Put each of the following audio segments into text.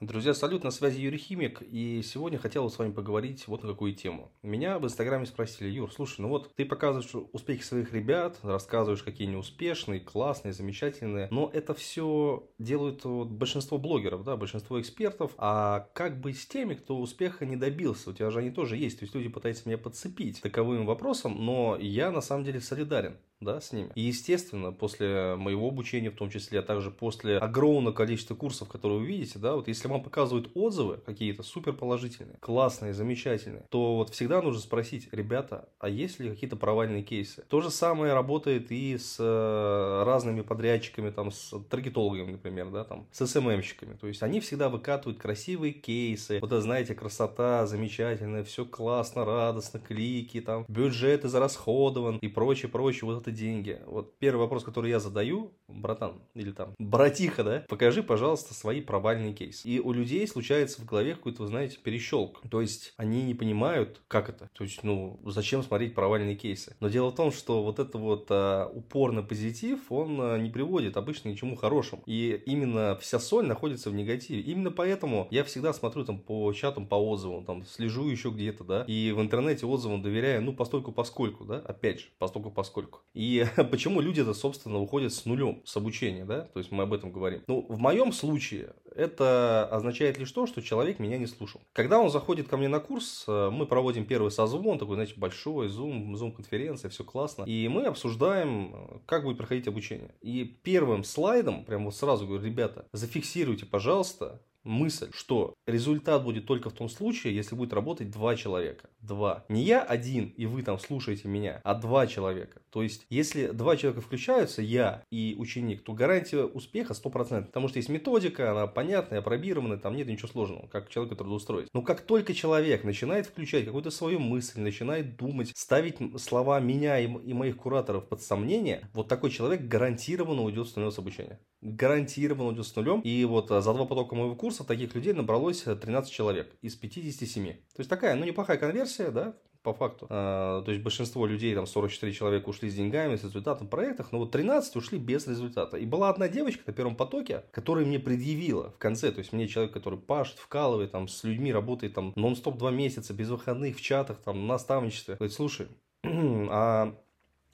Друзья, салют, на связи Юрий Химик, и сегодня хотел с вами поговорить вот на какую тему. Меня в Инстаграме спросили, Юр, слушай, ну вот ты показываешь успехи своих ребят, рассказываешь, какие они успешные, классные, замечательные, но это все делают вот большинство блогеров, да, большинство экспертов, а как бы с теми, кто успеха не добился? У тебя же они тоже есть, то есть люди пытаются меня подцепить таковым вопросом, но я на самом деле солидарен да, с ними. И, естественно, после моего обучения, в том числе, а также после огромного количества курсов, которые вы видите, да, вот если вам показывают отзывы какие-то супер положительные, классные, замечательные, то вот всегда нужно спросить, ребята, а есть ли какие-то провальные кейсы? То же самое работает и с э, разными подрядчиками, там, с таргетологами, например, да, там, с СММщиками. То есть они всегда выкатывают красивые кейсы, вот это, знаете, красота, замечательная, все классно, радостно, клики, там, бюджет израсходован и прочее, прочее, вот это деньги? Вот первый вопрос, который я задаю, братан, или там, братиха, да, покажи, пожалуйста, свои провальные кейсы. И у людей случается в голове какой-то, вы знаете, перещелк. То есть они не понимают, как это. То есть, ну, зачем смотреть провальные кейсы. Но дело в том, что вот это вот а, упор на позитив, он а, не приводит обычно ни к чему хорошему. И именно вся соль находится в негативе. Именно поэтому я всегда смотрю там по чатам, по отзывам, там, слежу еще где-то, да, и в интернете отзывам доверяю, ну, постольку поскольку, да, опять же, постольку поскольку. И почему люди-то, собственно, уходят с нулем с обучения, да? То есть мы об этом говорим. Ну, в моем случае это означает лишь то, что человек меня не слушал. Когда он заходит ко мне на курс, э, мы проводим первый созвон, такой, знаете, большой, зум, зум-конференция, все классно. И мы обсуждаем, как будет проходить обучение. И первым слайдом, прямо вот сразу говорю, ребята, зафиксируйте, пожалуйста, мысль, что результат будет только в том случае, если будет работать два человека. Два. Не я один, и вы там слушаете меня, а два человека. То есть, если два человека включаются, я и ученик, то гарантия успеха 100%. Потому что есть методика, она понятная, опробированная, там нет ничего сложного, как человека трудоустроить. Но как только человек начинает включать какую-то свою мысль, начинает думать, ставить слова меня и, и моих кураторов под сомнение, вот такой человек гарантированно уйдет с нулем с обучения. Гарантированно уйдет с нулем. И вот а, за два потока моего курса курсов таких людей набралось 13 человек из 57. То есть такая, ну, неплохая конверсия, да, по факту. А, то есть большинство людей, там 44 человека ушли с деньгами, с результатом в проектах, но вот 13 ушли без результата. И была одна девочка на первом потоке, которая мне предъявила в конце, то есть мне человек, который пашет, вкалывает, там с людьми работает там нон-стоп два месяца, без выходных, в чатах, там, на наставничестве. Говорит, слушай, а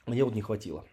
мне вот не хватило.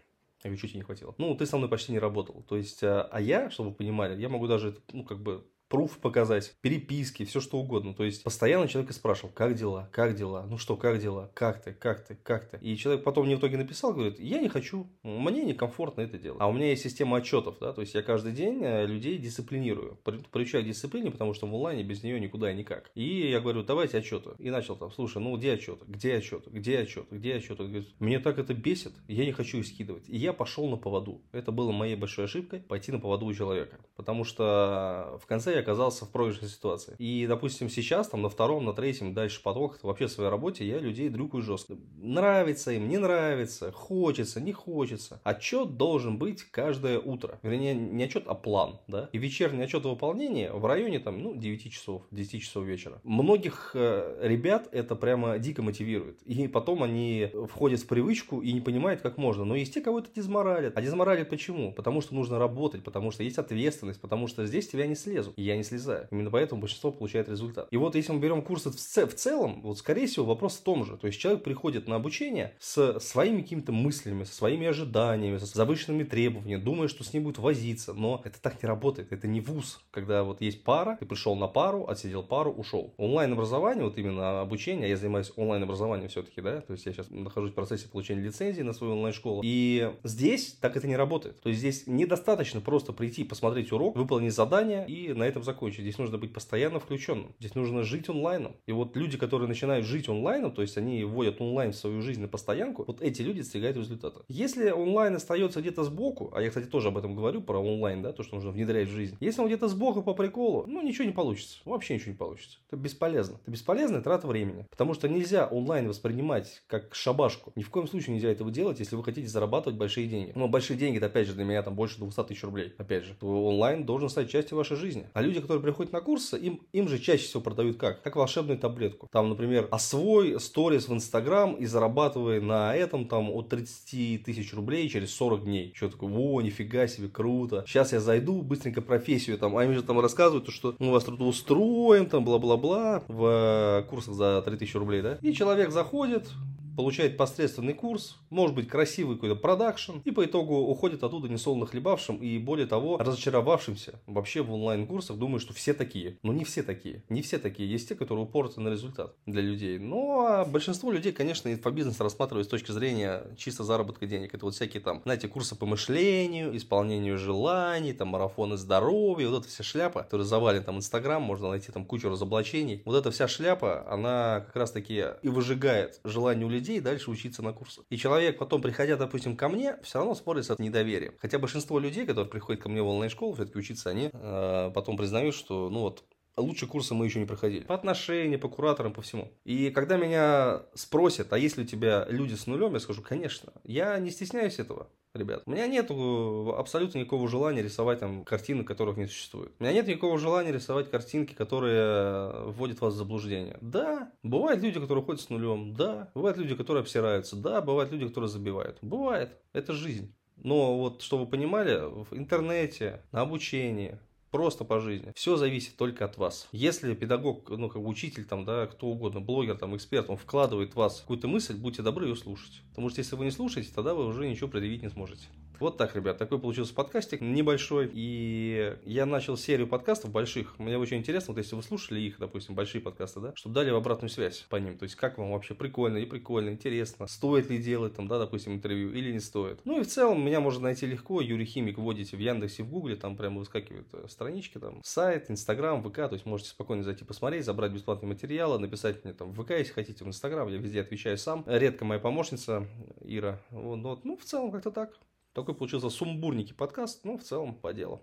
Я говорю, чуть не хватило. Ну, ты со мной почти не работал. То есть, а, а я, чтобы вы понимали, я могу даже, ну, как бы пруф показать, переписки, все что угодно. То есть постоянно человек спрашивал, как дела, как дела, ну что, как дела, как ты, как ты, как ты. И человек потом мне в итоге написал, говорит, я не хочу, мне некомфортно это делать. А у меня есть система отчетов, да, то есть я каждый день э, людей дисциплинирую, приучаю к дисциплине, потому что в онлайне без нее никуда и никак. И я говорю, давайте отчеты. И начал там, слушай, ну где отчеты, где отчеты, где отчеты, где отчеты. Говорит, мне так это бесит, я не хочу их скидывать. И я пошел на поводу. Это было моей большой ошибкой, пойти на поводу у человека. Потому что в конце я оказался в проигрышной ситуации. И, допустим, сейчас, там, на втором, на третьем, дальше поток, вообще в своей работе я людей дрюкаю жестко. Нравится им, не нравится, хочется, не хочется. Отчет должен быть каждое утро. Вернее, не отчет, а план, да. И вечерний отчет выполнения в районе, там, ну, 9 часов, 10 часов вечера. Многих э, ребят это прямо дико мотивирует. И потом они входят в привычку и не понимают, как можно. Но есть те, кого это дизморалит. А дизморалит почему? Потому что нужно работать, потому что есть ответственность, потому что здесь тебя не слезу. И я не слезаю. Именно поэтому большинство получает результат. И вот если мы берем курсы в, в целом, вот скорее всего вопрос в том же. То есть человек приходит на обучение с своими какими-то мыслями, со своими ожиданиями, с завышенными требованиями, думая, что с ним будет возиться. Но это так не работает. Это не вуз, когда вот есть пара, ты пришел на пару, отсидел пару, ушел. Онлайн-образование, вот именно обучение, я занимаюсь онлайн-образованием все-таки, да, то есть я сейчас нахожусь в процессе получения лицензии на свою онлайн-школу. И здесь так это не работает. То есть здесь недостаточно просто прийти, посмотреть урок, выполнить задание и на этом закончить. Здесь нужно быть постоянно включенным. Здесь нужно жить онлайном. И вот люди, которые начинают жить онлайном, то есть они вводят онлайн в свою жизнь на постоянку, вот эти люди достигают результата. Если онлайн остается где-то сбоку, а я, кстати, тоже об этом говорю, про онлайн, да, то, что нужно внедрять в жизнь. Если он где-то сбоку по приколу, ну, ничего не получится. Вообще ничего не получится. Это бесполезно. Это бесполезная трата времени. Потому что нельзя онлайн воспринимать как шабашку. Ни в коем случае нельзя этого делать, если вы хотите зарабатывать большие деньги. Но большие деньги, это опять же для меня там больше 200 тысяч рублей. Опять же, онлайн должен стать частью вашей жизни. А люди люди, которые приходят на курсы, им, им же чаще всего продают как? Как волшебную таблетку. Там, например, освой сторис в Инстаграм и зарабатывай на этом там от 30 тысяч рублей через 40 дней. Что такое? Во, нифига себе, круто. Сейчас я зайду, быстренько профессию там. А им же там рассказывают, что мы вас трудоустроим, там бла-бла-бла в курсах за 3000 рублей, да? И человек заходит, получает посредственный курс, может быть красивый какой-то продакшн, и по итогу уходит оттуда несолоно хлебавшим и более того разочаровавшимся вообще в онлайн-курсах, думаю, что все такие. Но не все такие. Не все такие. Есть те, которые упорты на результат для людей. Ну, а большинство людей, конечно, инфобизнес рассматривают с точки зрения чисто заработка денег. Это вот всякие там, знаете, курсы по мышлению, исполнению желаний, там марафоны здоровья, вот эта вся шляпа, которая завален там Инстаграм, можно найти там кучу разоблачений. Вот эта вся шляпа, она как раз таки и выжигает желание у людей людей дальше учиться на курсах. И человек потом, приходя, допустим, ко мне, все равно смотрится от недоверия. Хотя большинство людей, которые приходят ко мне в онлайн-школу, все-таки учиться, они э, потом признают, что, ну вот, лучше курсы мы еще не проходили. По отношениям, по кураторам, по всему. И когда меня спросят, а если у тебя люди с нулем, я скажу, конечно. Я не стесняюсь этого ребят. У меня нет абсолютно никакого желания рисовать там картины, которых не существует. У меня нет никакого желания рисовать картинки, которые вводят вас в заблуждение. Да, бывают люди, которые ходят с нулем. Да, бывают люди, которые обсираются. Да, бывают люди, которые забивают. Бывает. Это жизнь. Но вот, чтобы вы понимали, в интернете, на обучении, просто по жизни. Все зависит только от вас. Если педагог, ну, как бы учитель, там, да, кто угодно, блогер, там, эксперт, он вкладывает в вас какую-то мысль, будьте добры ее слушать. Потому что если вы не слушаете, тогда вы уже ничего предъявить не сможете. Вот так, ребят, такой получился подкастик небольшой. И я начал серию подкастов больших. Мне очень интересно, вот если вы слушали их, допустим, большие подкасты, да, чтобы дали обратную связь по ним. То есть, как вам вообще прикольно и прикольно, интересно, стоит ли делать там, да, допустим, интервью или не стоит. Ну и в целом меня можно найти легко. Юрий Химик вводите в Яндексе, в Гугле, там прямо выскакивают э, странички, там, сайт, Инстаграм, ВК, то есть можете спокойно зайти посмотреть, забрать бесплатные материалы, написать мне там в ВК, если хотите, в Инстаграм, я везде отвечаю сам. Редко моя помощница Ира. Вот, вот. Ну, в целом как-то так. Такой получился сумбурненький подкаст, но в целом по делу.